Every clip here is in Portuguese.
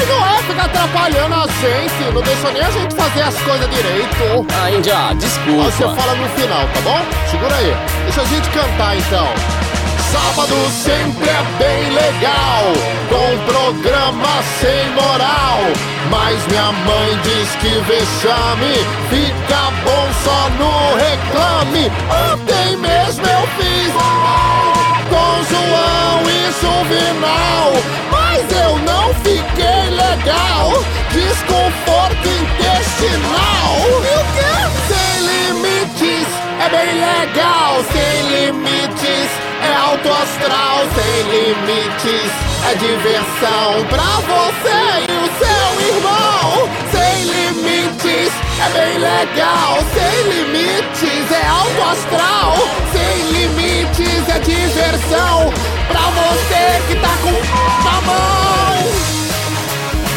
Ai, não é ficar atrapalhando a gente. Não deixa nem a gente fazer as coisas direito. Ah, Índia, Aí Você desculpa. fala no final, tá bom? Segura aí. Deixa a gente cantar então. Sábado sempre é bem legal, com programa sem moral. Mas minha mãe diz que vexame fica bom só no reclame. Ontem mesmo eu fiz com João e Juvenal, mas eu não fiquei legal. Desconforto intestinal. E o quê? Sem limites é bem legal. Sem limites é alto astral. Sem limites é diversão pra você irmão. Sem limites é bem legal. Sem limites é alto astral. Sem limites é diversão pra você que tá com na mão.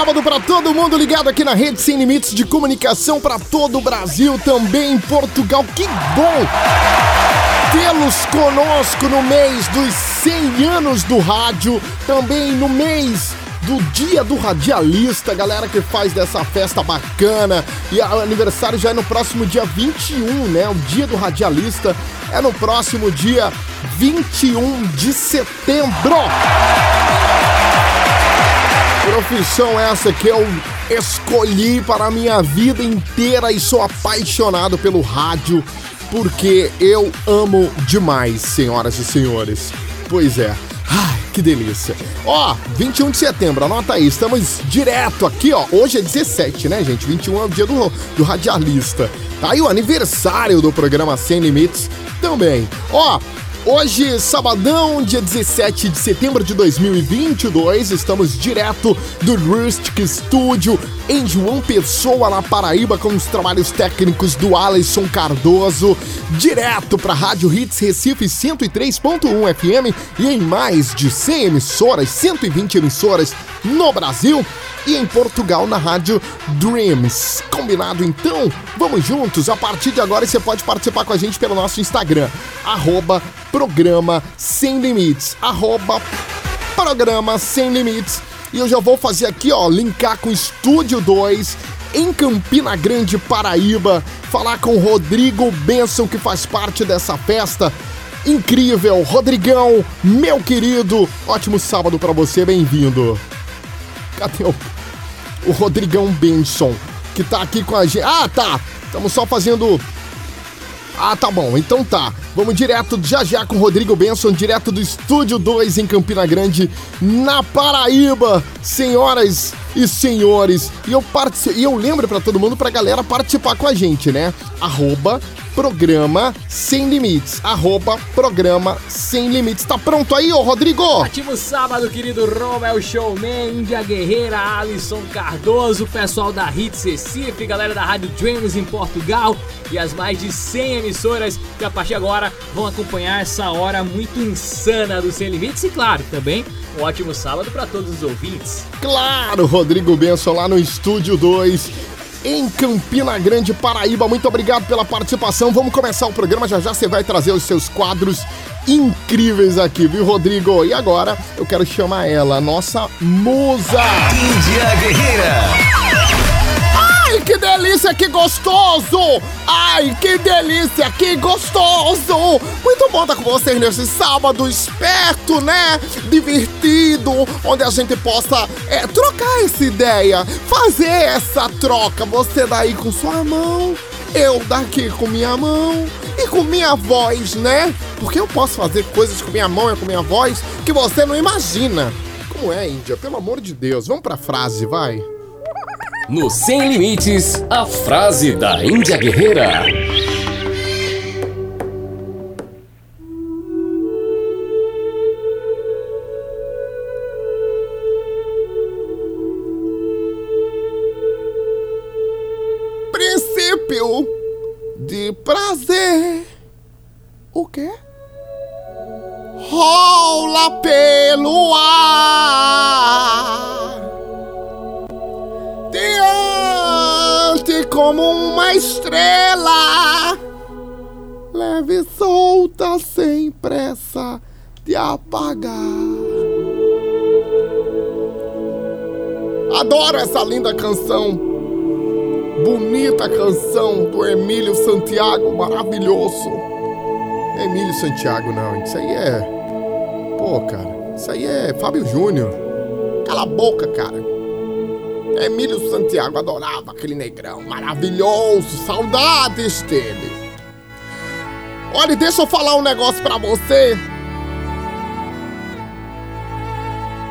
Sábado pra todo mundo ligado aqui na Rede Sem Limites de Comunicação pra todo o Brasil, também em Portugal. Que bom tê-los conosco no mês dos 100 anos do rádio, também no mês do Dia do Radialista, galera que faz dessa festa bacana. E o aniversário já é no próximo dia 21, né? O Dia do Radialista é no próximo dia 21 de setembro. Profissão essa que eu escolhi para a minha vida inteira e sou apaixonado pelo rádio porque eu amo demais, senhoras e senhores. Pois é. Ai, que delícia. Ó, 21 de setembro, anota aí, estamos direto aqui, ó. Hoje é 17, né, gente? 21 é o dia do, do radialista. Tá aí o aniversário do programa Sem Limites também. Ó, Hoje, sabadão, dia 17 de setembro de 2022, estamos direto do Rustic Studio em João Pessoa, na Paraíba, com os trabalhos técnicos do Alisson Cardoso, direto para Rádio Hits Recife 103.1 FM e em mais de 100 emissoras, 120 emissoras no Brasil e em Portugal na Rádio Dreams. Combinado então? Vamos juntos? A partir de agora você pode participar com a gente pelo nosso Instagram, arroba programa sem limites, arroba programa sem limites. E eu já vou fazer aqui, ó, linkar com o Estúdio 2 em Campina Grande, Paraíba, falar com o Rodrigo Benson, que faz parte dessa festa. Incrível, Rodrigão, meu querido, ótimo sábado pra você, bem-vindo. Cadê o, o Rodrigão Benson, que tá aqui com a gente? Ah, tá, estamos só fazendo ah, tá bom, então tá. Vamos direto já já com Rodrigo Benson, direto do Estúdio 2 em Campina Grande, na Paraíba, senhoras e senhores. E eu, partici- e eu lembro pra todo mundo, pra galera participar com a gente, né? Arroba programa sem limites. Arroba programa sem limites. Tá pronto aí, ô Rodrigo? Ótimo sábado, querido Romel Showman, Índia Guerreira, Alisson Cardoso, pessoal da Hits Recife, galera da Rádio Dreams em Portugal e as mais de 100 emissoras que a partir de agora vão acompanhar essa hora muito insana do Sem Limites e, claro, também um ótimo sábado para todos os ouvintes. Claro, Rodrigo Benson lá no Estúdio 2. Em Campina Grande, Paraíba, muito obrigado pela participação. Vamos começar o programa. Já já você vai trazer os seus quadros incríveis aqui, viu, Rodrigo? E agora eu quero chamar ela, nossa musa. Índia Guerreira. Que delícia, que gostoso! Ai, que delícia, que gostoso! Muito bom estar com vocês nesse sábado esperto, né? Divertido, onde a gente possa é, trocar essa ideia, fazer essa troca. Você daí com sua mão Eu daqui com minha mão e com minha voz, né? Porque eu posso fazer coisas com minha mão e com minha voz que você não imagina. Como é, Índia? Pelo amor de Deus, vamos pra frase, vai. No Sem Limites, a frase da Índia Guerreira. Princípio de prazer. O quê? Rola pelo ar. Como uma estrela. Leve e solta sem pressa de apagar. Adoro essa linda canção bonita canção do Emílio Santiago, maravilhoso. Emílio Santiago, não, isso aí é. Pô, cara, isso aí é Fábio Júnior. Cala a boca, cara. Emílio Santiago adorava aquele negrão maravilhoso, saudades dele. Olha, deixa eu falar um negócio pra você.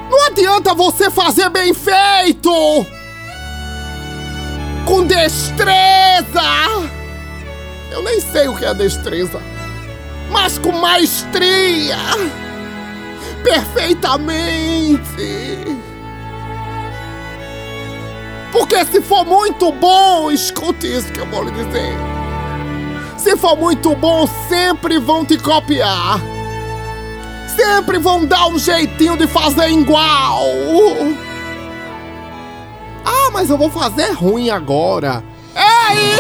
Não adianta você fazer bem feito! com destreza. Eu nem sei o que é destreza, mas com maestria. Perfeitamente. Porque se for muito bom, escute isso que eu vou lhe dizer. Se for muito bom, sempre vão te copiar. Sempre vão dar um jeitinho de fazer igual. Ah, mas eu vou fazer ruim agora. Ei!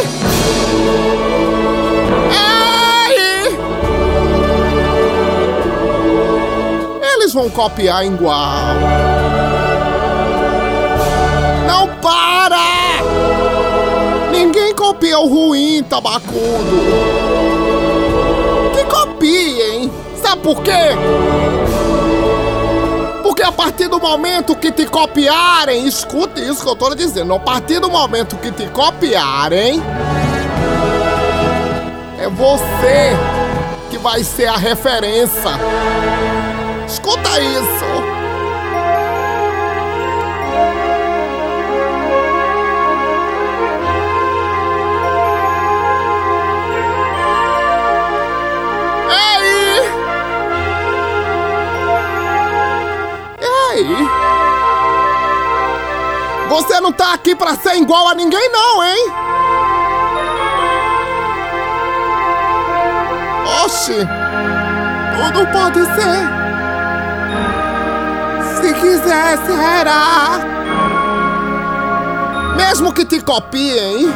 Ei! Eles vão copiar igual. Ninguém copia o ruim, tabacudo. Que copiem? Sabe por quê? Porque a partir do momento que te copiarem, escute isso que eu tô dizendo, a partir do momento que te copiarem, é você que vai ser a referência. Escuta isso. Você não tá aqui pra ser igual a ninguém não, hein? Oxe! Tudo pode ser. Se quiser, será. Mesmo que te copiem,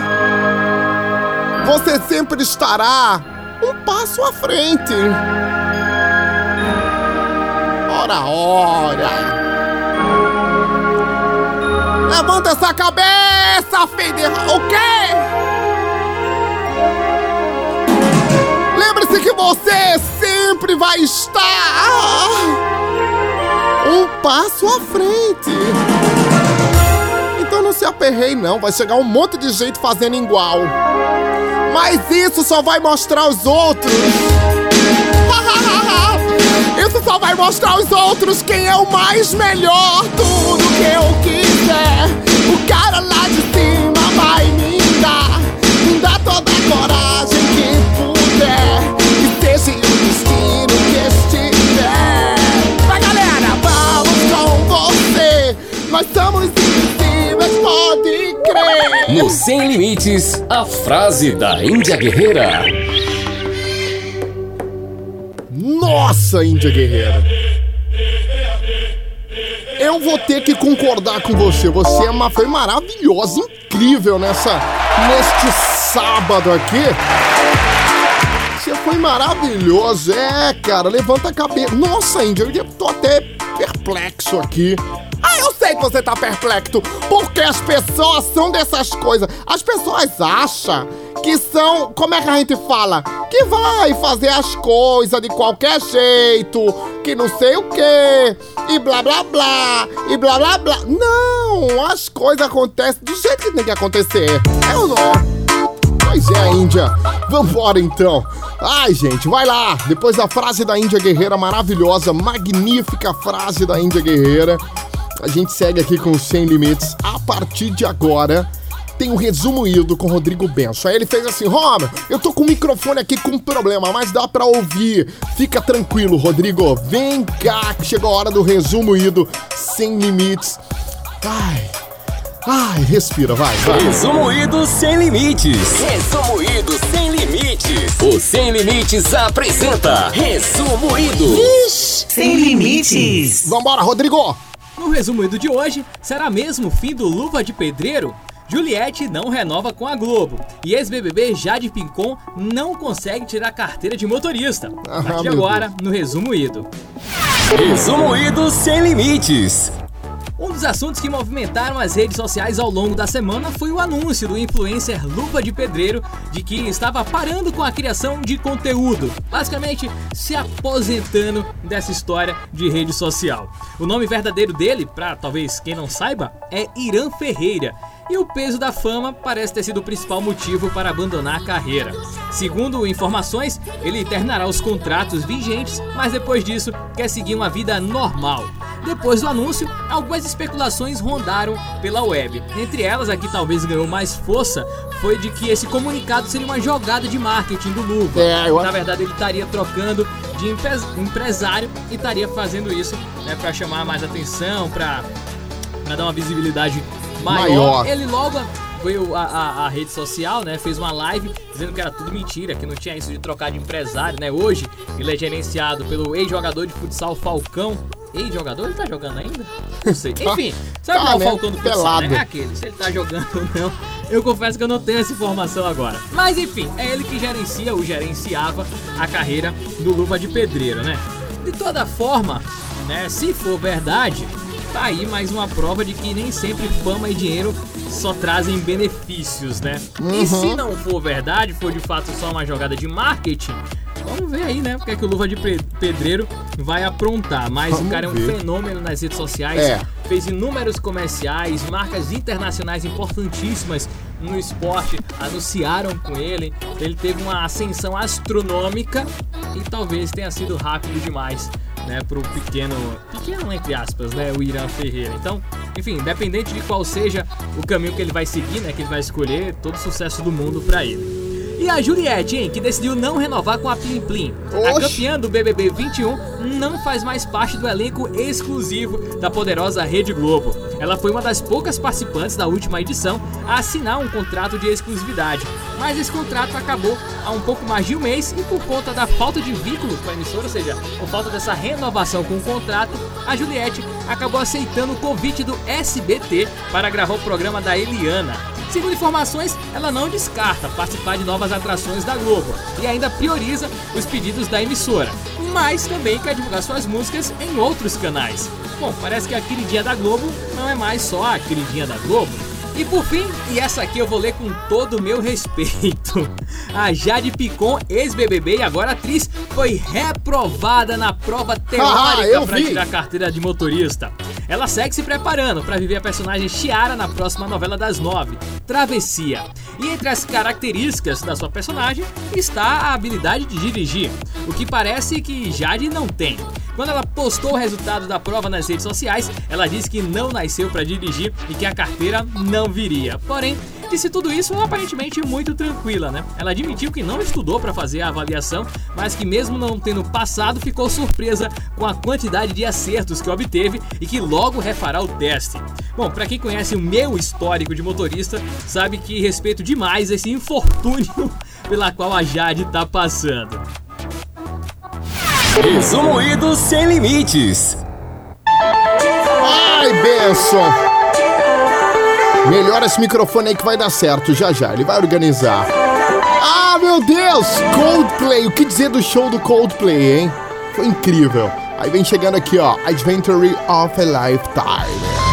você sempre estará um passo à frente. Ora, ora! Levanta essa cabeça, de... O quê? Lembre-se que você sempre vai estar um passo à frente. Então não se aperrei não, vai chegar um monte de gente fazendo igual. Mas isso só vai mostrar aos outros. Isso só vai mostrar aos outros quem é o mais melhor. Tudo que eu quiser, o cara lá de cima vai me dar. Me dá toda a coragem que puder. Que seja o destino que estiver. Vai galera, vamos com você. Nós somos invisíveis, pode crer. No Sem Limites, a frase da Índia Guerreira. Nossa, Índia Guerreira. Eu vou ter que concordar com você. Você é uma, foi maravilhosa, incrível nessa neste sábado aqui. Você foi maravilhoso. É, cara, levanta a cabeça. Nossa, Índia, eu tô até perplexo aqui. Ah, eu sei que você tá perplexo, porque as pessoas são dessas coisas. As pessoas acham que são, como é que a gente fala? Que vai fazer as coisas de qualquer jeito, que não sei o que, e blá blá blá, e blá blá blá. Não, as coisas acontecem do jeito que tem que acontecer. Eu não. Pois é, Índia. Vambora então. Ai, gente, vai lá. Depois da frase da Índia Guerreira maravilhosa, magnífica frase da Índia Guerreira, a gente segue aqui com Sem Limites. A partir de agora, tem um resumo ido com Rodrigo Benço. Aí ele fez assim: Romer, eu tô com o microfone aqui com problema, mas dá pra ouvir. Fica tranquilo, Rodrigo. Vem cá, que chegou a hora do resumo ido sem limites. Ai. Ai, respira, vai, vai. Resumoído Sem Limites. Resumoído Sem Limites. O Sem Limites apresenta Resumoído. Sem limites. Vambora, Rodrigo. No resumido de hoje, será mesmo o fim do Luva de Pedreiro? Juliette não renova com a Globo e ex-BBB Jade Pincon não consegue tirar carteira de motorista. A Ah, partir de meu agora, no Resumo Ido. Resumoído Sem Limites. Um dos assuntos que movimentaram as redes sociais ao longo da semana foi o anúncio do influencer Luva de Pedreiro de que estava parando com a criação de conteúdo, basicamente se aposentando dessa história de rede social. O nome verdadeiro dele, para talvez quem não saiba, é Irã Ferreira. E o peso da fama parece ter sido o principal motivo para abandonar a carreira. Segundo informações, ele terminará os contratos vigentes, mas depois disso quer seguir uma vida normal. Depois do anúncio, algumas especulações rondaram pela web. Entre elas, a que talvez ganhou mais força foi de que esse comunicado seria uma jogada de marketing do Luva. É, eu Na verdade, ele estaria trocando de empres- empresário e estaria fazendo isso né, para chamar mais atenção, para dar uma visibilidade maior. Maior. Ele logo foi a, a- a rede social, né? Fez uma live dizendo que era tudo mentira, que não tinha isso de trocar de empresário, né? Hoje ele é gerenciado pelo ex-jogador de futsal Falcão. Ex-jogador? Ele tá jogando ainda? Não sei. Enfim, sabe Tá, qual o né? Falcão do? Pelado. Né? É aquele. Se ele tá jogando ou não, eu confesso que eu não tenho essa informação agora. Mas enfim, é ele que gerencia ou gerenciava a carreira do Luva de Pedreiro, né? De toda forma, né? Se for verdade, Tá aí mais uma prova de que nem sempre fama e dinheiro só trazem benefícios, né? E se não for verdade, for de fato só uma jogada de marketing, vamos ver aí, né? O que é que o Luva de Pe- Pedreiro vai aprontar. Mas o Vamos cara é um ver. fenômeno nas redes sociais, É. fez inúmeros comerciais, marcas internacionais importantíssimas no esporte anunciaram com ele. Ele teve uma ascensão astronômica e talvez tenha sido rápido demais, né, pro pequeno, pequeno entre aspas, né, o Irã Ferreira. Então, enfim, independente de qual seja o caminho que ele vai seguir, né, que ele vai escolher, todo sucesso do mundo pra ele. E a Juliette, hein, que decidiu não renovar com a Plim Plim. A campeã do BBB 21 não faz mais parte do elenco exclusivo da poderosa Rede Globo. Ela foi uma das poucas participantes da última edição a assinar um contrato de exclusividade, mas esse contrato acabou há um pouco mais de um mês e por conta da falta de vínculo com a emissora, ou seja, por falta dessa renovação com o contrato, a Juliette acabou aceitando o convite do SBT para gravar o programa da Eliana. Segundo informações, ela não descarta participar de novas atrações da Globo e ainda prioriza os pedidos da emissora, mas também quer divulgar suas músicas em outros canais. Bom, parece que a queridinha da Globo não é mais só a queridinha da Globo. E por fim, e essa aqui eu vou ler com todo o meu respeito. A Jade Picon, ex-BBB e agora atriz, foi reprovada na prova Ah, teórica para tirar carteira de motorista. Ela segue se preparando para viver a personagem Chiara na próxima novela das nove, Travessia. E entre as características da sua personagem está a habilidade de dirigir, o que parece que Jade não tem. Quando ela postou o resultado da prova nas redes sociais, ela disse que não nasceu para dirigir e que a carteira não viria. Porém, disse tudo isso aparentemente muito tranquila, né? Ela admitiu que não estudou para fazer a avaliação, mas que mesmo não tendo passado, ficou surpresa com a quantidade de acertos que obteve e que logo refará o teste. Bom, para quem conhece o meu histórico de motorista, sabe que respeito demais esse infortúnio pela qual a Jade tá passando. Resumoído Sem Limites. Ai, Benção. Melhora esse microfone aí que vai dar certo já já. Ele vai organizar. Ah, meu Deus! Coldplay. O que dizer do show do Coldplay, hein? Foi incrível. Aí vem chegando aqui, ó. Adventure of a Lifetime.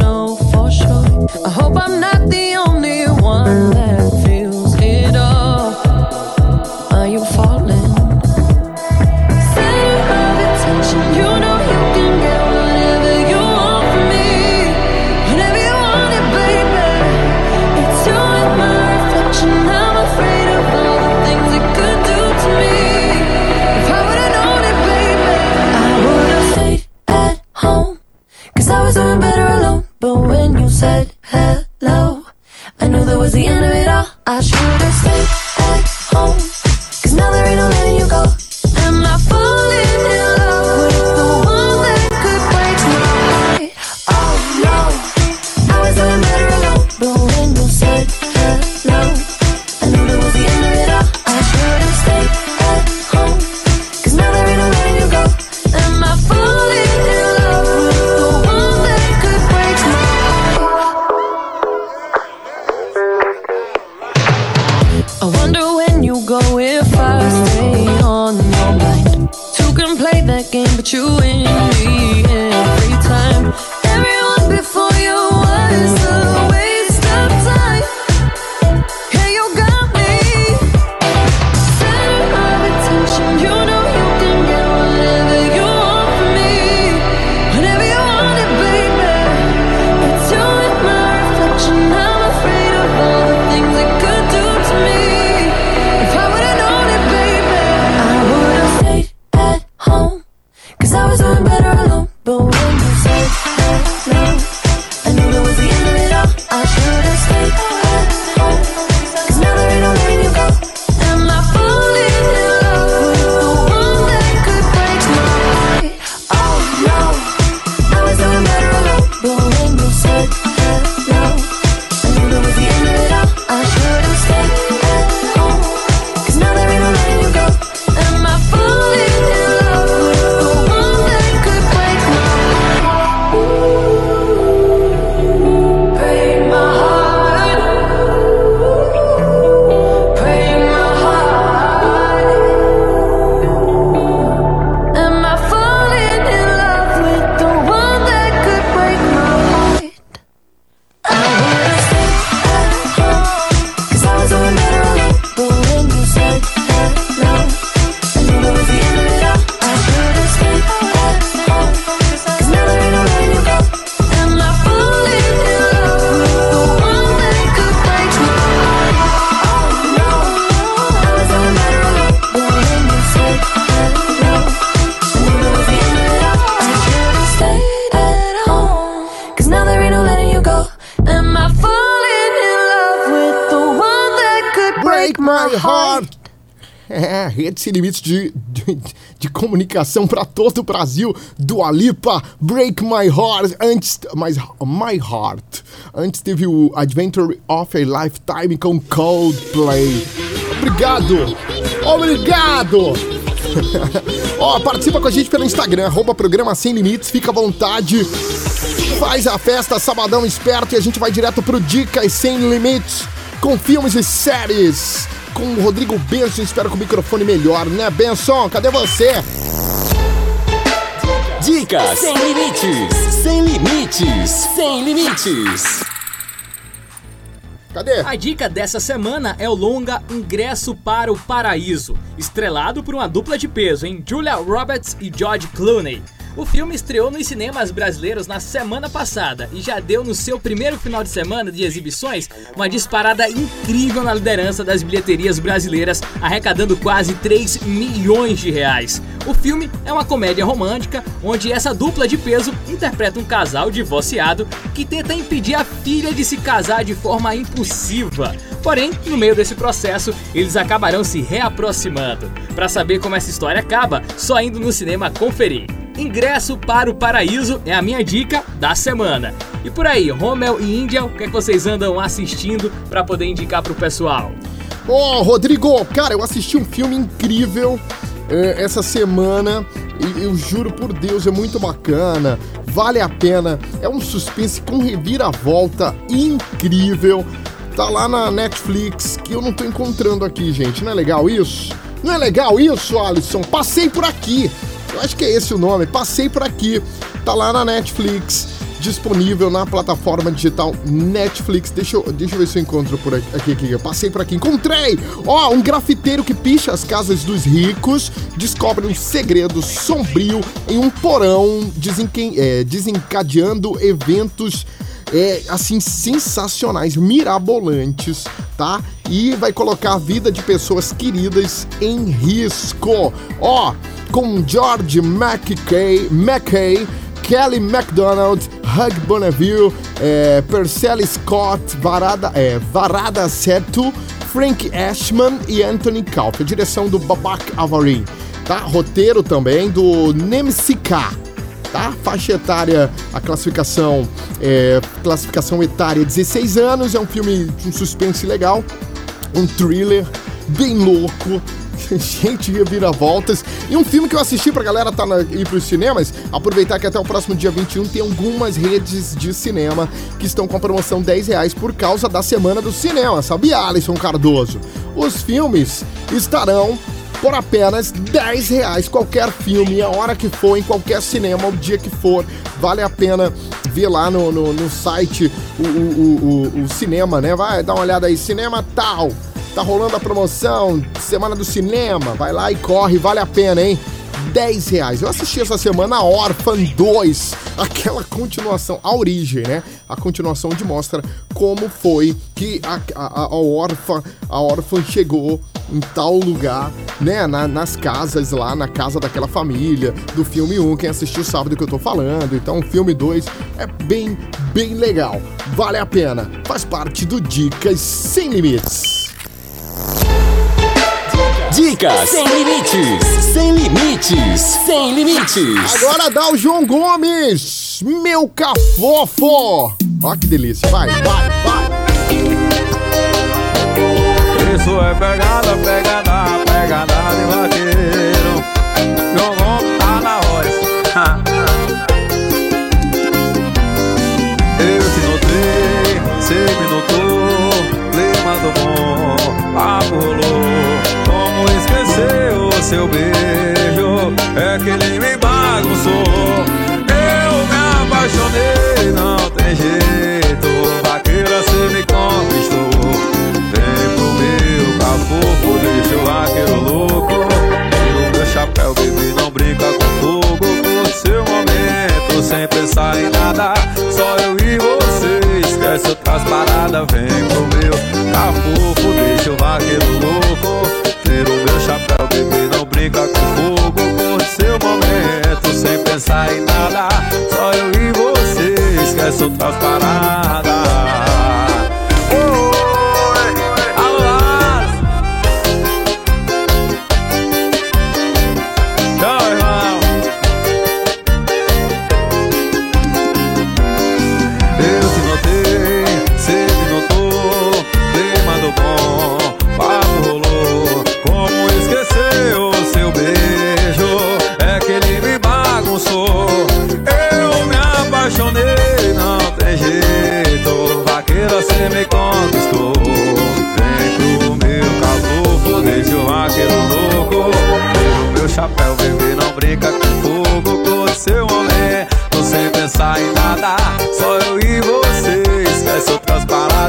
Sem limites de, de, de comunicação para todo o Brasil. Do Alipa, Break My Heart. Antes, mas My Heart. Antes teve o Adventure of a Lifetime com Coldplay. Obrigado! Obrigado! Ó, participa com a gente pelo Instagram, arroba programa Sem Limites, fica à vontade. Faz a festa, sabadão esperto, e a gente vai direto pro Dicas Sem Limites, com filmes e séries com o Rodrigo Benson, espero com o microfone melhor, né, Benson? Cadê você? Dicas sem limites, sem limites, sem limites. Cadê? A dica dessa semana é o longa Ingresso para o Paraíso, estrelado por uma dupla de peso em Julia Roberts e George Clooney. O filme estreou nos cinemas brasileiros na semana passada e já deu no seu primeiro final de semana de exibições uma disparada incrível na liderança das bilheterias brasileiras, arrecadando quase 3 milhões de reais. O filme é uma comédia romântica onde essa dupla de peso interpreta um casal divorciado que tenta impedir a filha de se casar de forma impulsiva. Porém, no meio desse processo, eles acabarão se reaproximando. Para saber como essa história acaba, só indo no cinema conferir. Ingresso para o Paraíso é a minha dica da semana. E por aí, Rommel e Índia, o que, é que vocês andam assistindo para poder indicar pro pessoal? Ô, oh, Rodrigo, cara, eu assisti um filme incrível é, essa semana. Eu juro por Deus, é muito bacana, vale a pena. É um suspense com reviravolta incrível. Tá lá na Netflix, que eu não tô encontrando aqui, gente. Não é legal isso? Não é legal isso, Alisson? Passei por aqui. Eu acho que é esse o nome. Passei por aqui. Tá lá na Netflix, disponível na plataforma digital Netflix. Deixa eu, deixa eu ver se eu encontro por aqui. aqui, aqui. Eu passei por aqui. Encontrei! Ó, um grafiteiro que picha as casas dos ricos descobre um segredo sombrio em um porão, desenque, é, desencadeando eventos é, assim, sensacionais, mirabolantes, tá? E vai colocar a vida de pessoas queridas em risco. Ó, com George McKay, McKay Kelly MacDonald, Hug Bonneville, é, Percelle Scott, Varada, é, Varada Seto, Frank Ashman e Anthony Kauf. A direção do Babak Avarin, tá? Roteiro também do Nemsika, tá? Faixa etária, a classificação, é, classificação etária 16 anos, é um filme de um suspense legal, um thriller bem louco, gente voltas E um filme que eu assisti pra galera tá na, ir pros cinemas, aproveitar que até o próximo dia 21 tem algumas redes de cinema que estão com a promoção 10 reais por causa da Semana do Cinema, sabia, Alisson Cardoso? Os filmes estarão por apenas 10 reais qualquer filme, a hora que for, em qualquer cinema, o dia que for. Vale a pena ver lá no, no, no site o, o, o, o, cinema, né? Vai dar uma olhada aí, cinema tal. Tá rolando a promoção, Semana do Cinema. Vai lá e corre, vale a pena, hein? 10 reais. Eu assisti essa semana Orphan 2, aquela continuação, a origem, né? A continuação de mostra como foi que a, a, a órfã, a órfã chegou em tal lugar, né? Na, nas casas lá, na casa daquela família, do filme 1, quem assistiu sabe do que eu tô falando. Então o filme 2 é bem, bem legal. Vale a pena. Faz parte do Dicas Sem Limites. Dicas sem limites, sem limites, sem limites. Agora dá o João Gomes, meu cafofo. Ó que delícia, vai, vai, vai. Isso é pegada, pegada, seu beijo É que ele me bagunçou. Eu me apaixonei, não tem jeito Vaqueira, cê me conquistou. Vem pro meu cafofo, deixa o vaqueiro louco. Tira o meu chapéu, baby, não brinca com fogo. Por seu momento, sem pensar em nada Só eu e você. Esquece outras paradas, vem pro meu cafofo Deixa o vaqueiro louco. Tira o meu chapéu, bebê, brinca com fogo Curte seu momento sem pensar em nada Só eu e você, esquece outras paradas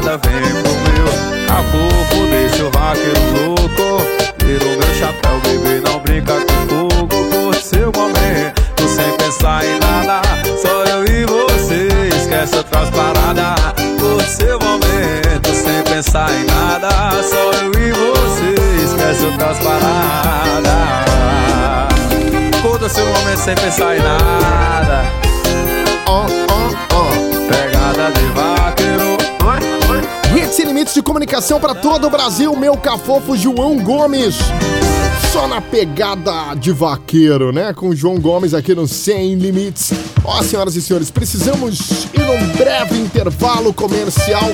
paradas, vem pro meu. Cafofo, deixa o vaqueiro louco. Tira o meu chapéu, bebê, não brinca com fogo, curte seu momento sem pensar em nada. Só eu e você, esquece outras paradas, curte seu momento sem pensar em nada. Só eu e você, esquece outras paradas. Curta seu momento sem pensar em nada. Ó, ó, de comunicação para todo o Brasil, meu cafofo João Gomes. Só na pegada de vaqueiro, né? Com o João Gomes aqui no Sem Limites. Ó, senhoras e senhores, precisamos ir num breve intervalo comercial.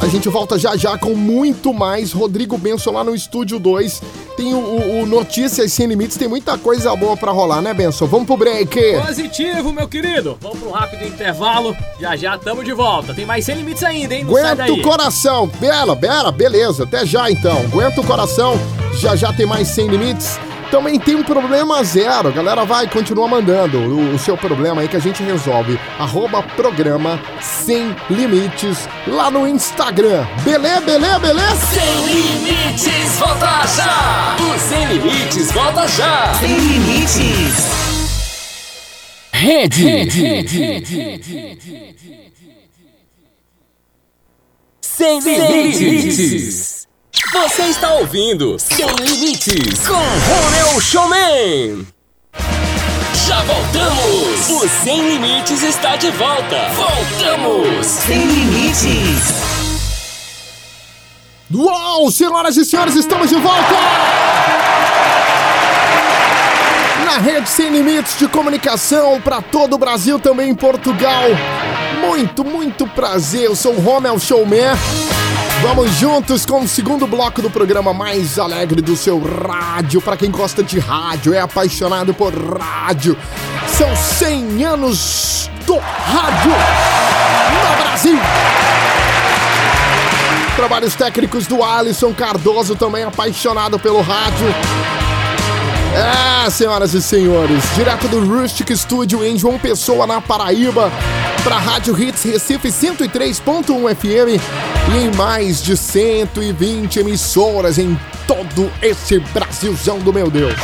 A gente volta já já com muito mais. Rodrigo Benson lá no Estúdio 2. Tem o, o- Notícias Sem Limites, tem muita coisa boa pra rolar, né, Benson? Vamos pro break. Positivo, meu querido. Vamos para um rápido intervalo. Já já estamos de volta. Tem mais sem limites ainda, hein? Não Aguenta o coração. Bela, bela, beleza. Até já então. Aguenta o coração. Já já tem mais sem limites. Também tem um problema zero. Galera, vai, continua mandando o, o seu problema aí que a gente resolve. Arroba programa sem limites lá no Instagram. Beleza, beleza, beleza? Sem limites, volta já! O Sem Limites volta já! Sem limites. Rede. Sem limites. Você está ouvindo Sem Limites com Romeu Showman. Já voltamos. O Sem Limites está de volta. Voltamos. Sem limites. Uau, senhoras e senhores, estamos de volta! Na rede Sem Limites de Comunicação para todo o Brasil, também em Portugal. Muito, muito prazer, eu sou o Romel Showman. Vamos juntos com o segundo bloco do programa mais alegre do seu rádio. Para quem gosta de rádio, é apaixonado por rádio. São 100 anos do rádio no Brasil. Trabalhos técnicos do Alisson Cardoso, também apaixonado pelo rádio. É, senhoras e senhores, direto do Rustic Studio em João Pessoa, na Paraíba, para Rádio Hits Recife 103.1 FM e em mais de 120 emissoras em todo esse Brasilzão do meu Deus.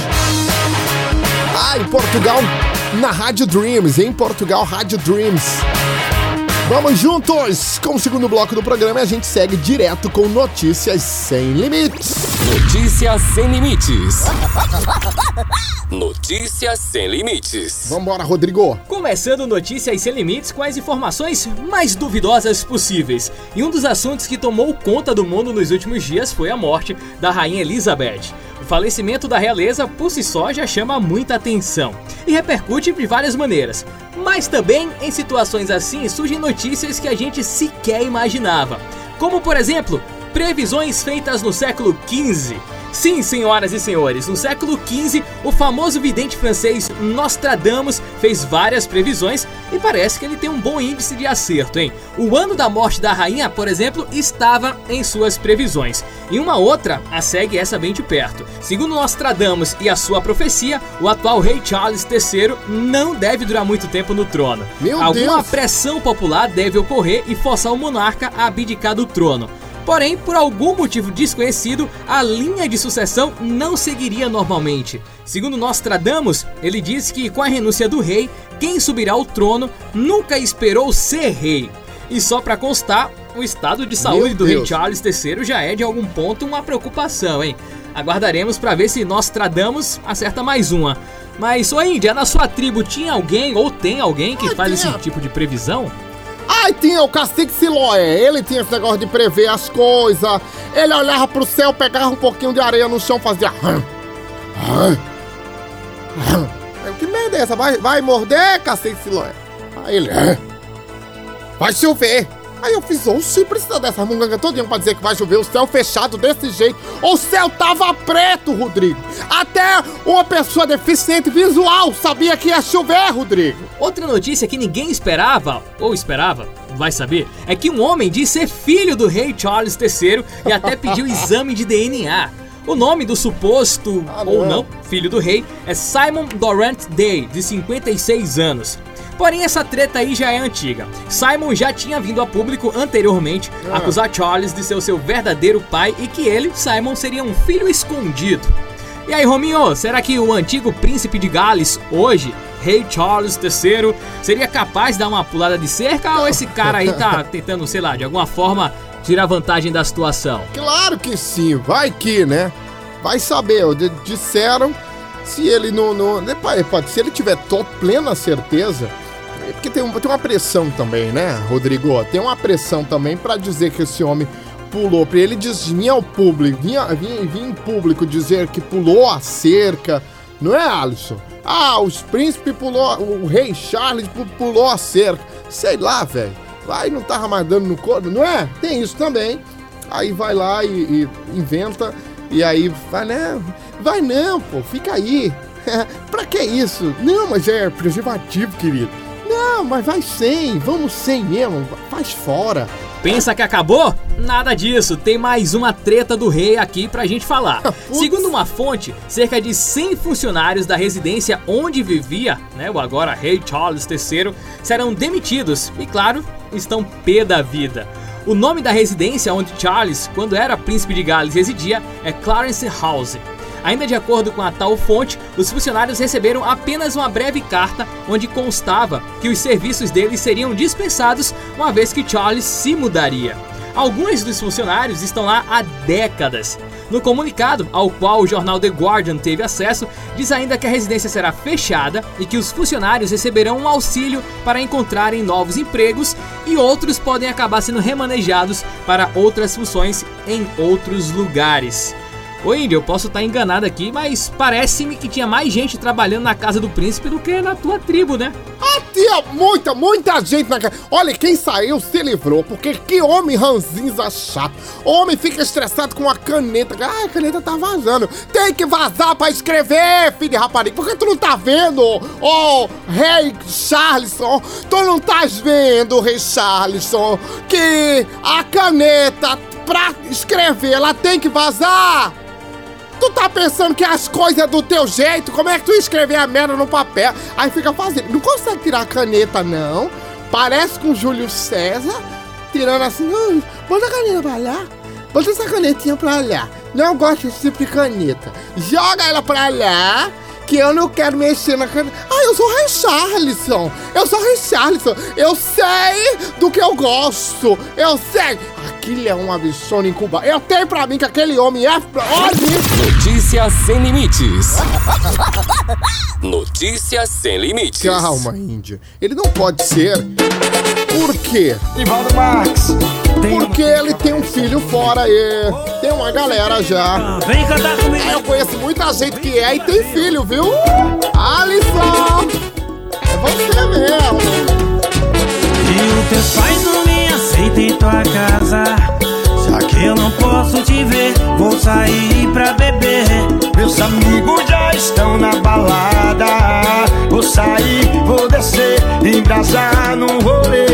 Ah, em Portugal, na Rádio Dreams, em Portugal, Rádio Dreams. Vamos juntos com o segundo bloco do programa e a gente segue direto com notícias sem limites. Notícias sem limites. Notícias sem limites. Vambora, Rodrigo. Começando Notícias Sem Limites com as informações mais duvidosas possíveis. E um dos assuntos que tomou conta do mundo nos últimos dias foi a morte da Rainha Elizabeth. Falecimento da realeza por si só já chama muita atenção e repercute de várias maneiras. Mas também em situações assim surgem notícias que a gente sequer imaginava. Como por exemplo, previsões feitas no século XV. Sim, senhoras e senhores, no século XV, o famoso vidente francês Nostradamus fez várias previsões e parece que ele tem um bom índice de acerto, hein? O ano da morte da rainha, por exemplo, estava em suas previsões. E uma outra a segue essa bem de perto. Segundo Nostradamus e a sua profecia, o atual rei Charles III não deve durar muito tempo no trono. Meu Alguma Deus! pressão popular deve ocorrer e forçar o monarca a abdicar do trono. Porém, por algum motivo desconhecido, a linha de sucessão não seguiria normalmente. Segundo Nostradamus, ele diz que com a renúncia do rei, quem subirá ao trono nunca esperou ser rei. E só para constar, o estado de saúde Meu do rei. Charles III já é de algum ponto uma preocupação, hein? Aguardaremos para ver se Nostradamus acerta mais uma. Mas, ô Índia, na sua tribo tinha alguém ou tem alguém que faz esse tipo de previsão? Ai, tinha o cacique Siloé, ele tinha esse negócio de prever as coisas. Ele olhava pro céu, pegava um pouquinho de areia no chão, fazia. Que merda é essa? Vai, vai morder, cacique Siloé? Aí ele. "Hum, Vai chover. Aí eu fiz, oxi, precisa dessa munganga todinha pra dizer que vai chover, o céu fechado desse jeito. O céu tava preto, Rodrigo. Até uma pessoa deficiente visual sabia que ia chover, Rodrigo. Outra notícia que ninguém esperava, ou esperava, vai saber, é que um homem diz ser filho do rei Charles III e até pediu exame de DNA. O nome do suposto, Ah, ou não. não, filho do rei é Simon Dorrant Day, de 56 anos. Porém, essa treta aí já é antiga. Simon já tinha vindo a público anteriormente Ah. acusar Charles de ser o seu verdadeiro pai e que ele, Simon, seria um filho escondido. E aí, Rominho, será que o antigo príncipe de Gales, hoje, rei Charles III, seria capaz de dar uma pulada de cerca ou esse cara aí tá tentando, sei lá, de alguma forma tirar vantagem da situação? Claro que sim, vai que, né? Vai saber, disseram se ele não. não né, pode- se ele tiver to- plena certeza. É Porque tem, tem uma pressão também, né, Rodrigo? Tem uma pressão também pra dizer que esse homem pulou. Pra ele diz, vinha ao público, vinha, vinha, vinha em público dizer que pulou a cerca. Não é, Alisson? Ah, os príncipes pulou. O rei Charles pu- pulou a cerca. Sei lá, velho. Vai, não tava mais dando no corpo, não é? Tem isso também. Aí vai lá e, e inventa, e aí vai, né? Vai não, pô, fica aí. pra que isso? Não, mas é preservativo, querido. Não, mas vai sem, vamos sem mesmo, faz fora. Pensa que acabou? Nada disso, tem mais uma treta do rei aqui pra gente falar. Segundo uma fonte, cerca de 100 funcionários da residência onde vivia, né, o agora rei Charles III, serão demitidos e, claro, estão pé da vida. O nome da residência onde Charles, quando era príncipe de Gales, residia é Clarence House. Ainda de acordo com a tal fonte, os funcionários receberam apenas uma breve carta onde constava que os serviços deles seriam dispensados uma vez que Charles se mudaria. Alguns dos funcionários estão lá há décadas. No comunicado, ao qual o jornal The Guardian teve acesso, diz ainda que a residência será fechada e que os funcionários receberão um auxílio para encontrarem novos empregos e outros podem acabar sendo remanejados para outras funções em outros lugares. Ô Índio, eu posso estar enganado aqui, mas parece-me que tinha mais gente trabalhando na casa do príncipe do que na tua tribo, né? Ah, tinha muita, muita gente na casa. Olha, quem saiu se livrou, porque que homem ranzinza chato. Homem fica estressado com a caneta. Ah, a caneta tá vazando. Tem que vazar pra escrever, filho de rapariga. Por que tu não tá vendo, ô rei Charleston? Tu não estás vendo, rei Charleston, que a caneta pra escrever, ela tem que vazar? Tu tá pensando que as coisas é do teu jeito? Como é que tu escrever a merda no papel? Aí fica fazendo. Não consegue tirar a caneta, não. Parece com Júlio César, tirando assim, não, bota a caneta pra lá. Bota essa canetinha pra lá. Não gosto desse tipo de caneta. Joga ela pra lá, que eu não quero mexer na caneta. Ah, eu sou o Rei Charleston. Eu sou o Rei Charleston. Eu sei do que eu gosto. Eu sei. Aquilo é um absurdo em Cuba. Eu tenho pra mim que aquele homem é... Olha isso. Notícias sem limites. Notícias sem limites. Calma, Índia. Ele não pode ser. Por quê? Ivaldo. Tem Porque ele tem um filho fora e tem uma galera já. Vem cantar comigo. Eu conheço muita gente que é e tem filho, viu? Alisson! É você mesmo. E os teus pais não me aceitam em tua casa. Já que eu não posso te ver, vou sair pra beber. Meus amigos já estão na balada. Vou sair, vou descer, embrasar no rolê.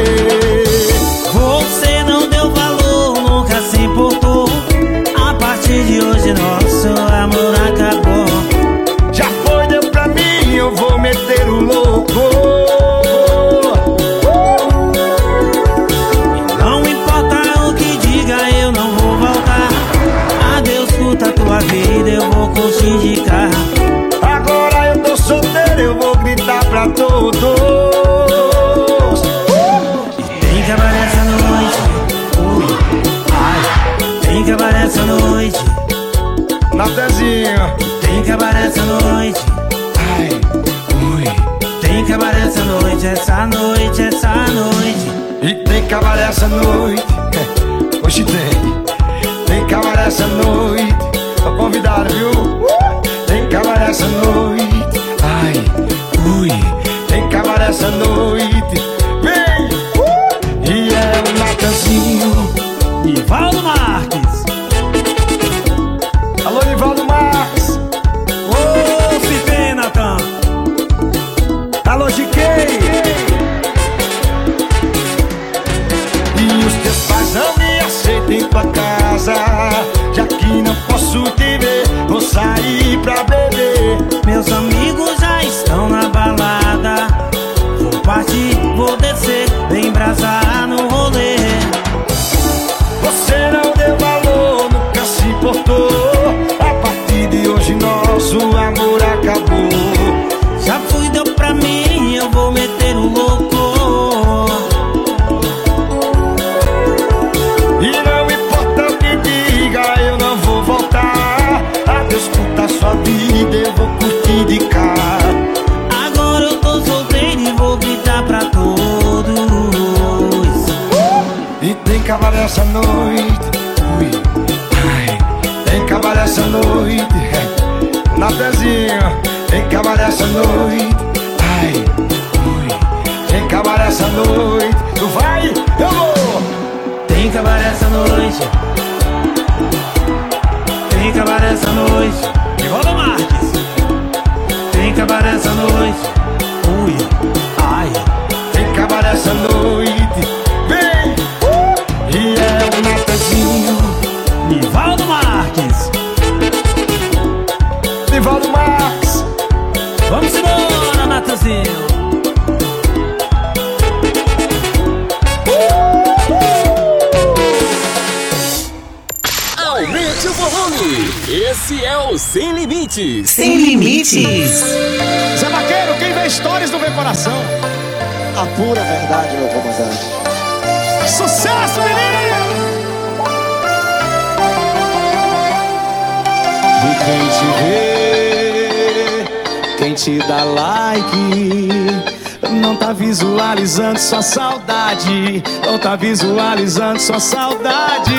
Você não deu valor, nunca se importou. A partir de hoje, nosso amor acabou. Já foi, deu pra mim, eu vou meter o louco. Carro. Agora eu tô solteiro, eu vou gritar pra todos. Tem que acabar essa noite. Ai, tem que acabar essa noite. Natezinho. Tem que acabar essa noite. Ai, ui. Tem que acabar essa noite, essa noite, essa noite. E tem que acabar essa noite. Hoje tem. Tem que acabar essa noite. Tô convidado, viu? Tem que acabar essa noite. Ai, ui. Tem que acabar essa noite. Vem! E é o Natanzinho. Ivaldo Marques. a pura verdade, meu comandante. Sucesso, menino! E quem te vê, quem te dá like. Não tá visualizando sua saudade. Não tá visualizando sua saudade.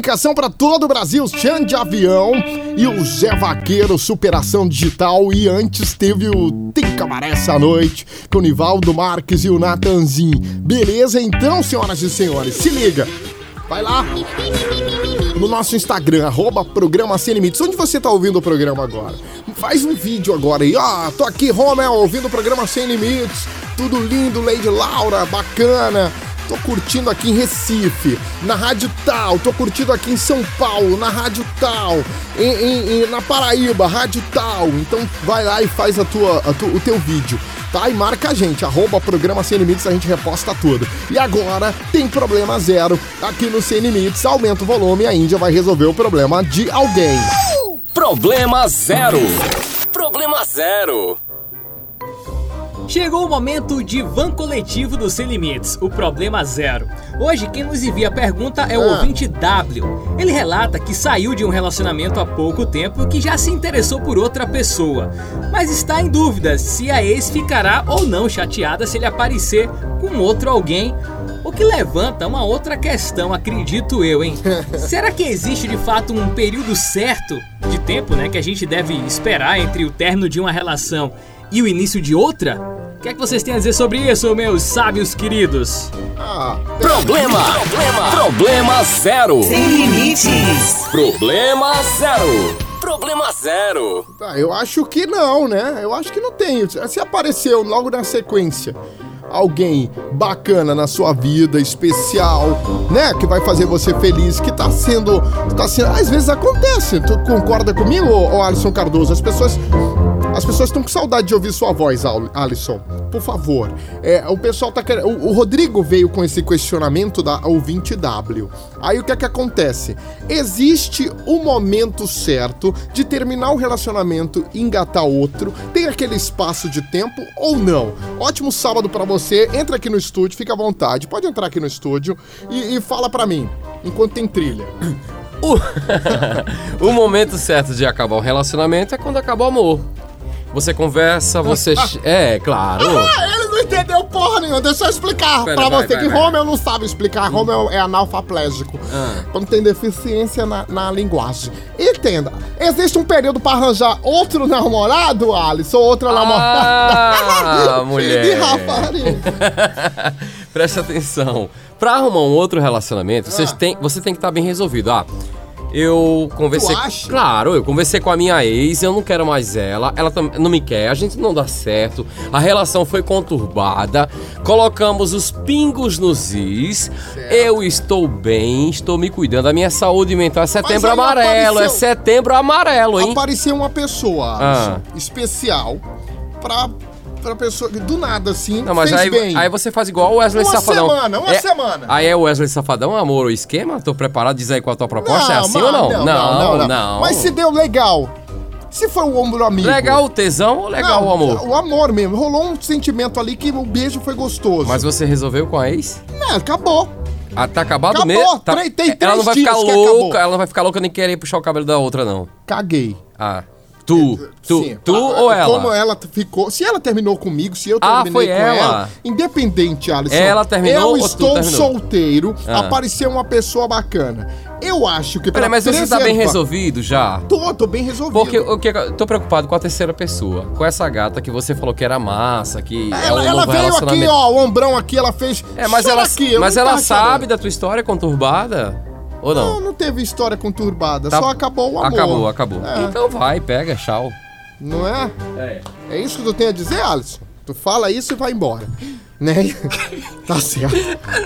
comunicação para todo o Brasil, Chan de Avião e o Zé Vaqueiro, Superação Digital. E antes teve o Tem Cabaré essa noite, com o Nivaldo Marques e o Natanzim, Beleza então, senhoras e senhores, se liga. Vai lá no nosso Instagram, arroba programa Sem Limites. Onde você tá ouvindo o programa agora? Faz um vídeo agora aí. Ó, oh, tô aqui, Romel, ouvindo o programa Sem Limites. Tudo lindo, Lady Laura, bacana tô curtindo aqui em Recife, na rádio tal, tô curtindo aqui em São Paulo, na rádio tal, em, em- em- na Paraíba, rádio tal. Então vai lá e faz a tua, a tu- o teu vídeo. Tá? E marca a gente, arroba programa Sem Limites, a gente reposta tudo. E agora tem problema zero aqui no Sem Limites. Aumenta o volume e a Índia vai resolver o problema de alguém. Problema zero. Problema zero. Chegou o momento de van coletivo do Sem Limites, o problema zero. Hoje quem nos envia a pergunta é o Ah. ouvinte W. Ele relata que saiu de um relacionamento há pouco tempo e que já se interessou por outra pessoa, mas está em dúvida se a ex ficará ou não chateada se ele aparecer com outro alguém. O que levanta uma outra questão, acredito eu, hein? Será que existe de fato um período certo de tempo, né, que a gente deve esperar entre o término de uma relação e o início de outra? O que é que vocês têm a dizer sobre isso, meus sábios queridos? Ah, Problema. Problema. Problema zero. Sem limites. Problema zero. Problema zero. Ah, eu acho que não, né? Eu acho que não tem. Se apareceu logo na sequência alguém bacana na sua vida, especial, né? Que vai fazer você feliz, que tá sendo. Tá sendo às vezes acontece. Tu concorda comigo, ô, ô Alisson Cardoso? As pessoas. As pessoas estão com saudade de ouvir sua voz, Al- Alisson. Por favor. É, o pessoal tá querendo. O, Rodrigo veio com esse questionamento da ouvinte W. Aí o que é que acontece? Existe o momento certo de terminar o relacionamento e engatar outro? Tem aquele espaço de tempo ou não? Ótimo sábado pra você. Entra aqui no estúdio, fica à vontade. Pode entrar aqui no estúdio e, e fala pra mim, enquanto tem trilha. O, momento certo de acabar o relacionamento é quando acaba o amor. Você conversa, você. é, claro. Ah, ele não entendeu porra nenhuma. Deixa eu explicar Pera, pra vai, você vai, que vai. Romeu não sabe explicar. Romeu é analfaplégico. Ah. Quando tem deficiência na, na linguagem. Entenda, existe um período pra arranjar outro namorado, Alisson, ou outra namorada. Ah, mulher. De rapariga. Presta atenção. Pra arrumar um outro relacionamento, vocês têm- você tem que estar bem resolvido. Ah, eu conversei. Tu acha? Claro, eu conversei com a minha ex, eu não quero mais ela, ela não me quer, a gente não dá certo, a relação foi conturbada, colocamos os pingos nos is, eu estou bem, estou me cuidando, a minha saúde mental é setembro amarelo, é apareceu- setembro amarelo, hein? Apareceu uma pessoa, Ah. Especial pra, pra pessoa. Do nada, assim. Não, mas fez aí, bem. aí você faz igual o Wesley Uma Safadão. semana, uma É- semana. Aí é o Wesley Safadão, amor, o esquema? Tô preparado, diz aí qual a tua proposta, é assim mano, ou não? Não, não, Mas se deu legal. Se foi o ombro amigo. Legal o tesão ou legal Não, o amor? O amor mesmo. Rolou um sentimento ali que o beijo foi gostoso. Mas você resolveu com a ex? É, acabou. Ah, tá acabado Acabou, mesmo? Tá- três- tem ela não três vai ficar louca, ela não vai ficar louca nem querer puxar o cabelo da outra, não. Caguei. Ah. Tu, tu, Sim. tu Ah, ou ela? Como ela ficou. Se ela terminou comigo, se eu Ah, terminei foi com ela. ela. Independente, Alisson. Ela terminou Eu estou terminou? solteiro. Ah. Apareceu uma pessoa bacana. Eu acho que pra Peraí, mas você tá bem resolvido já? Tô, tô bem resolvido. Porque o que eu tô preocupado com a terceira pessoa. Com essa gata que você falou que era massa, que é um Ela, ela novo veio aqui, ó, o ombrão aqui, ela fez. É, mas ela, aqui, mas ela tava sabe da tua história conturbada? Ou não? Não, não teve história conturbada, Tá- só acabou o amor. Acabou, acabou. É. Então vai, pega, tchau. Não é? É. É isso que tu tem a dizer, Alisson? Tu fala isso e vai embora. Né? tá certo.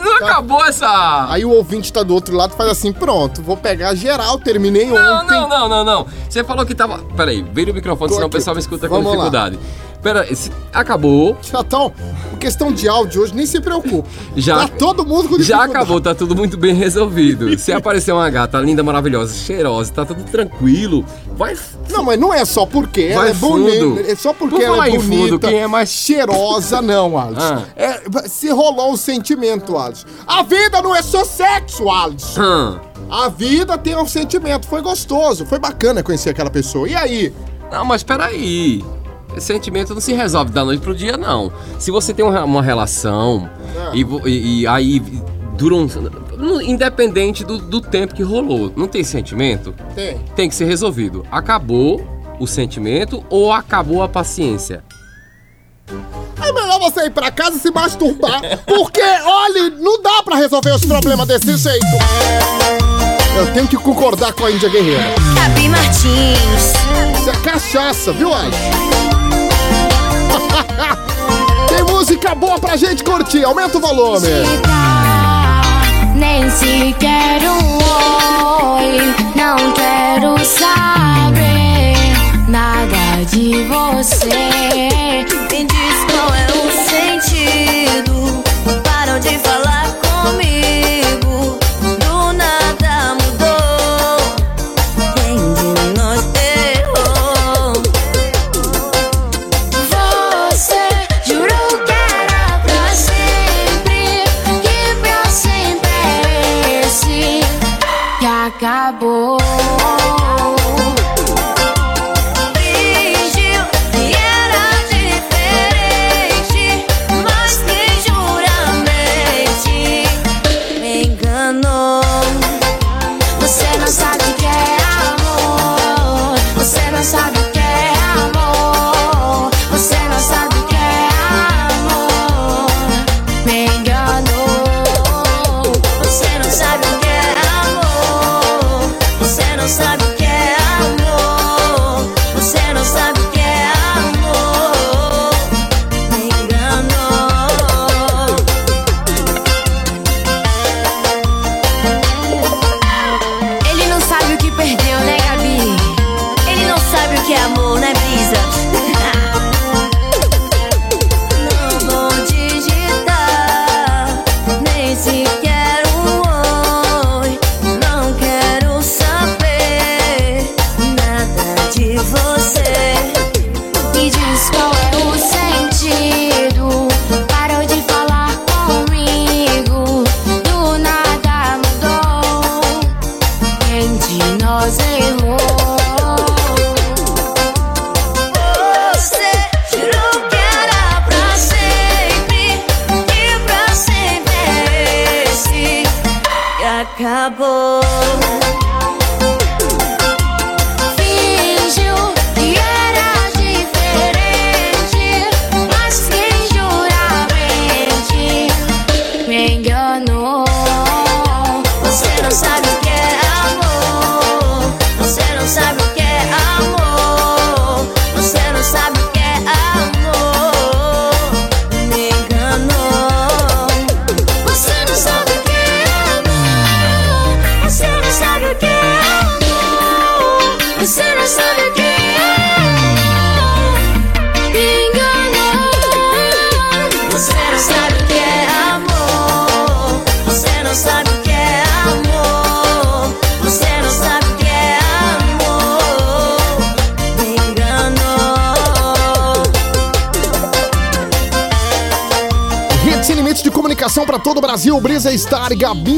Não acabou essa. Aí o ouvinte tá do outro lado e faz assim: pronto, vou pegar geral, terminei Não, ontem. não, não, não, não. Você falou que tava. Peraí, vira o microfone, Tô senão o aqui. pessoal me escuta com Vamos lá. Pera, se- acabou. Por questão de áudio hoje, nem se preocupe. Já- Tá todo mundo com Já acabou, tá tudo muito bem resolvido. Se aparecer uma gata linda, maravilhosa, cheirosa, tá tudo tranquilo, vai. Não, mas não é só porque ela Vai é fundo. bonita. É só porque Por ela é em fundo, bonita. quem é mais- cheirosa, não, Alisson. Ah. É, se rolou um sentimento, Alisson. A vida não é só sexo, Alisson. Hum. A vida tem um sentimento. Foi gostoso, foi bacana conhecer aquela pessoa. E aí? Não, mas peraí. Sentimento não se resolve da noite pro dia, não. Se você tem uma, uma relação É. e, e- e aí dura um. Independente do, do tempo que rolou, não tem sentimento? Tem. Tem que ser resolvido. Acabou o sentimento ou acabou a paciência? É melhor você ir pra casa e se masturbar. Porque, olha, não dá pra resolver os problemas desse jeito. Eu tenho que concordar com a Índia Guerreira. Gabi Martins. Isso é cachaça, viu, Alisson? Tem música boa pra gente curtir. Aumenta o volume. Nem sequer um oi. Não quero saber nada de você.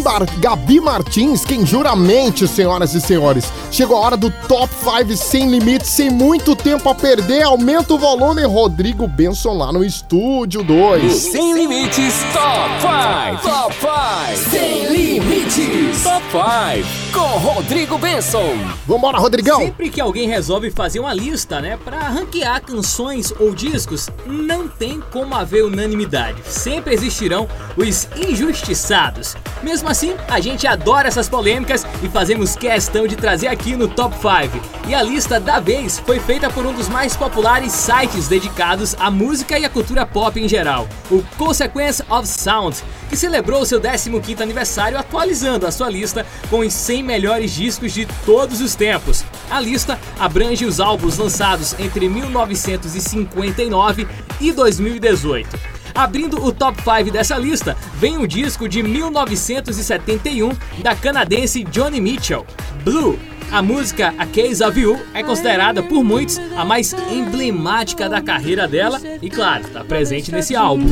Gabi, Mar- Gabi Martins, quem juramente, senhoras e senhores. Chegou a hora do Top 5 sem limites, sem muito tempo a perder. Aumenta o volume, Rodrigo Benson lá no estúdio 2. Sem Limites Top 5. Top 5. Sem Limites Top 5. Com Rodrigo Benson. Vambora, Rodrigão. Sempre que alguém resolve fazer uma lista, né, pra ranquear canções ou discos, não tem como haver unanimidade. Sempre existirão os injustiçados. Mesmo assim, a gente adora essas polêmicas e fazemos questão de trazer aqui no Top 5. E a lista da vez foi feita por um dos mais populares sites dedicados à música e à cultura pop em geral, o Consequence of Sound, que celebrou seu 15º aniversário atualizando a sua lista com os 100 melhores discos de todos os tempos. A lista abrange os álbuns lançados entre 1959 e 2018. Abrindo o top 5 dessa lista, vem o disco de 1971 da canadense Johnny Mitchell, Blue. A música A Case of You é considerada por muitos a mais emblemática da carreira dela e, claro, está presente nesse álbum.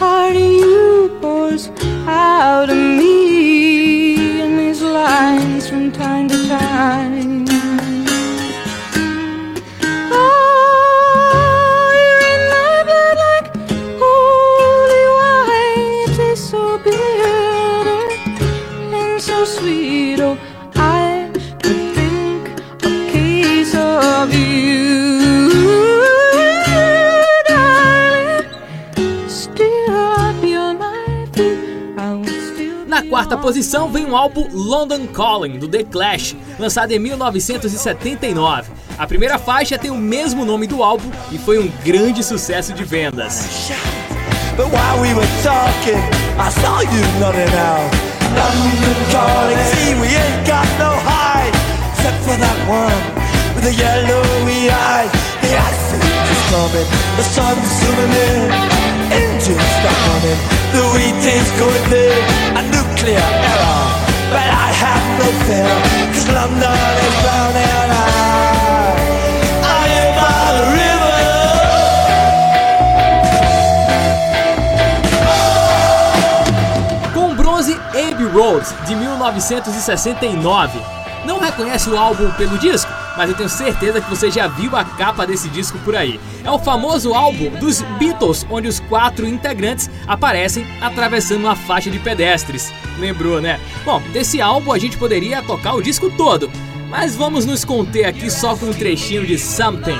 Part of you pours out of me in these lines from time to time. Quarta posição vem o álbum London Calling, do The Clash, lançado em 1979. A primeira faixa tem o mesmo nome do álbum e foi um grande sucesso de vendas. Engines stop running, the wheat is going big, a nuclear error. But I have no fear, cause London is drowning Road de 1969. Não reconhece o álbum pelo disco? Mas eu tenho certeza que você já viu a capa desse disco por aí. É o famoso álbum dos Beatles, onde os quatro integrantes aparecem atravessando uma faixa de pedestres. Lembrou, né? Bom, desse álbum a gente poderia tocar o disco todo, mas vamos nos conter aqui só com um trechinho de Something.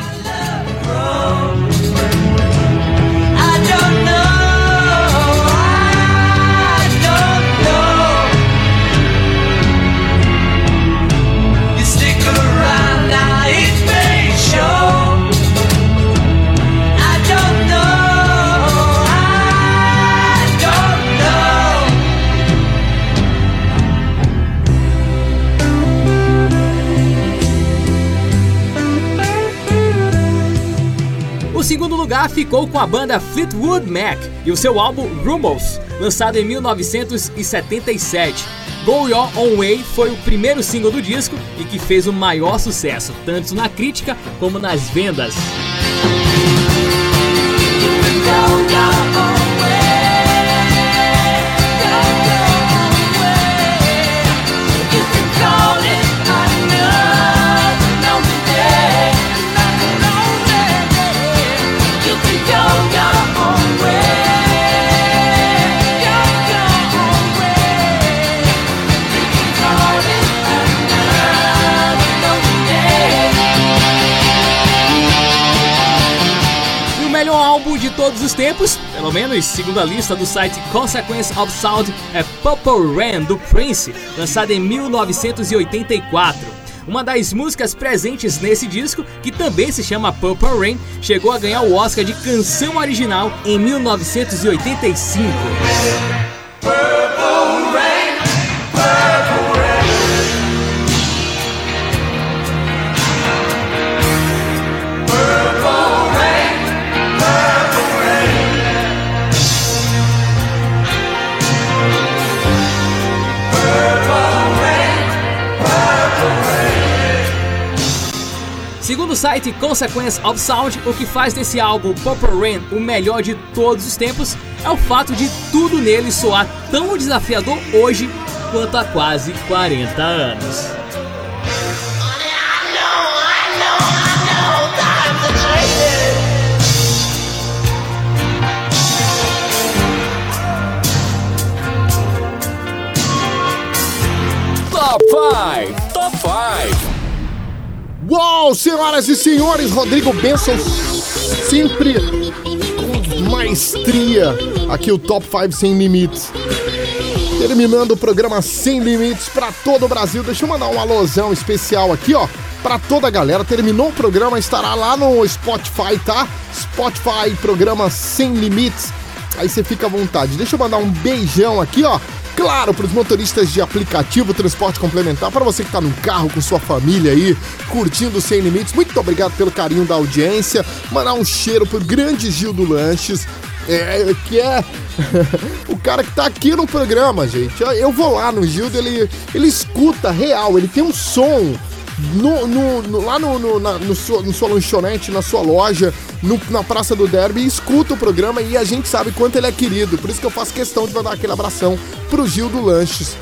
Segundo lugar ficou com a banda Fleetwood Mac e o seu álbum Rumbles, lançado em 1977. Go Your Own Way foi o primeiro single do disco e que fez o maior sucesso, tanto na crítica como nas vendas. E tempos, pelo menos segundo a lista do site Consequence of Sound, é Purple Rain do Prince, lançado em 1984. Uma das músicas presentes nesse disco, que também se chama Purple Rain, chegou a ganhar o Oscar de canção original em 1985. Segundo o site Consequence of Sound, o que faz desse álbum Purple Rain o melhor de todos os tempos é o fato de tudo nele soar tão desafiador hoje quanto há quase 40 anos. Top 5, Top 5. Uau, senhoras e senhores, Rodrigo Benson sempre com maestria aqui o Top 5 Sem Limites. Terminando o programa Sem Limites para todo o Brasil. Deixa eu mandar um alôzão especial aqui, ó, para toda a galera. Terminou o programa, estará lá no Spotify, tá? Spotify, programa Sem Limites. Aí você fica à vontade. Deixa eu mandar um beijão aqui, ó. Claro, para os motoristas de aplicativo transporte complementar, para você que está no carro com sua família aí, curtindo Sem Limites, muito obrigado pelo carinho da audiência. Mandar um cheiro pro grande Gil do Lanches, é, que é o cara que tá aqui no programa, gente. Eu vou lá no Gildo, ele, ele escuta real, ele tem um som no, no- no- lá no, no, na, no sua, no sua lanchonete, na sua loja, no- na Praça do Derby, escuta o programa e a gente sabe quanto ele é querido. Por isso que eu faço questão de mandar aquele abração pro Gildo Lanches.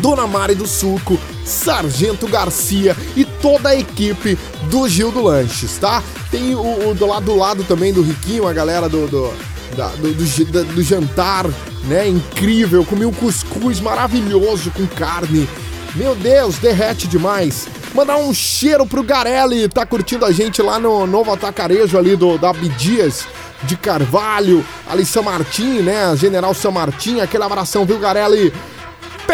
Dona Mari do Suco, Sargento Garcia e toda a equipe do Gil do Lanches, tá? Tem o, o do lado do lado também do Riquinho, a galera do, do, da- do, do do jantar, né? Incrível, comi um cuscuz maravilhoso com carne. Meu Deus, derrete demais. Mandar um cheiro pro Garelli, tá curtindo a gente lá no novo atacarejo ali do da Abdias de Carvalho, ali São Martim, né? General São Martim, aquele abração, viu, Garelli?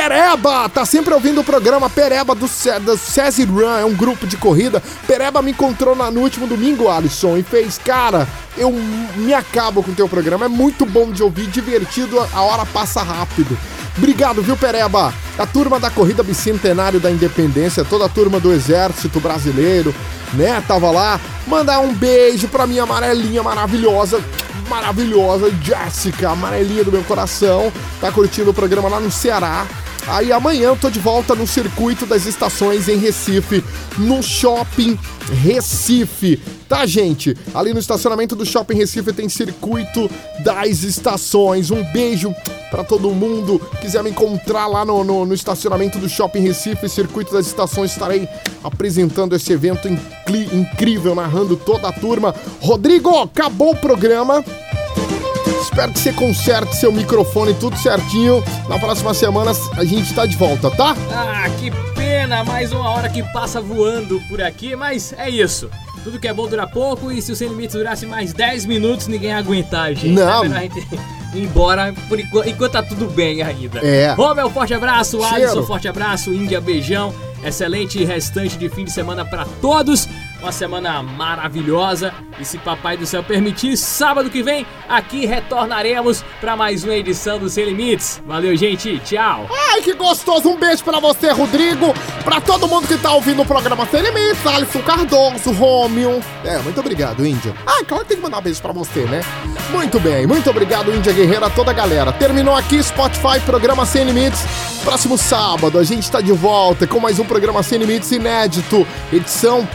Pereba tá sempre ouvindo o programa Pereba do, Ce- do Cesi Run, é um grupo de corrida. Pereba me encontrou na- no último domingo, Alisson, e fez, cara, eu me acabo com o teu programa. É muito bom de ouvir, divertido, a hora passa rápido. Obrigado, viu, Pereba? A turma da Corrida Bicentenário da Independência, toda a turma do Exército Brasileiro, né? Tava lá. Mandar um beijo pra minha amarelinha maravilhosa, maravilhosa, Jéssica, amarelinha do meu coração. Tá curtindo o programa lá no Ceará. Aí amanhã eu tô de volta no circuito das estações em Recife, no Shopping Recife. Tá, gente? Ali no estacionamento do Shopping Recife tem circuito das estações. Um beijo pra todo mundo. Quiser me encontrar lá no, no, no estacionamento do Shopping Recife, circuito das estações, estarei apresentando esse evento incrível, narrando toda a turma. Rodrigo, acabou o programa. Espero que você conserte seu microfone tudo certinho. Na próxima semana a gente tá de volta, tá? Ah, que pena, mais uma hora que passa voando por aqui, mas é isso. Tudo que é bom dura pouco e se o Sem Limites durasse mais 10 minutos, ninguém ia aguentar, gente. Não. É a gente ir embora por enquanto, enquanto tá tudo bem ainda. É. Romel, forte abraço. Cheiro. Alisson, forte abraço. Índia, beijão. Excelente restante de fim de semana pra todos. Uma semana maravilhosa. E se Papai do Céu permitir, sábado que vem, aqui retornaremos pra mais uma edição do Sem Limites. Valeu, gente. Tchau. Ai, que gostoso! Um beijo pra você, Rodrigo. Pra todo mundo que tá ouvindo o programa Sem Limites, Alisson Cardoso, Rômio. É, muito obrigado, Índia. Ah, claro que tem que mandar um beijo pra você, né? Muito bem, muito obrigado, Índia Guerreira, a toda a galera. Terminou aqui Spotify, programa Sem Limites. Próximo sábado a gente tá de volta com mais um programa Sem Limites inédito. Edição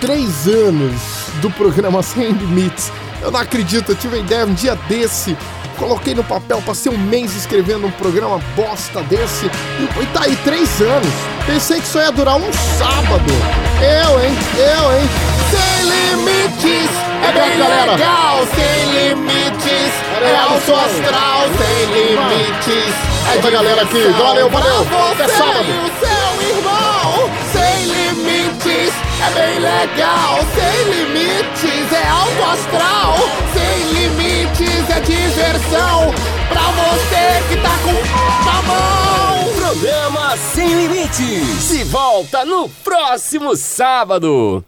3 anos do programa Sem Limites. Eu não acredito, eu tive a ideia um dia desse. Coloquei no papel, passei um mês escrevendo um programa bosta desse. E, e tá aí, três anos. Pensei que só ia durar um sábado. Eu, hein? Eu, hein? Sem limites! É bem legal, sem limites! É alto astral, sem limites! É toda a galera aqui, valeu, valeu! Até sábado! É bem legal, sem limites! É alto astral, sem limites! É diversão pra você que tá com na mão! Programa Sem Limites. Se volta no próximo sábado.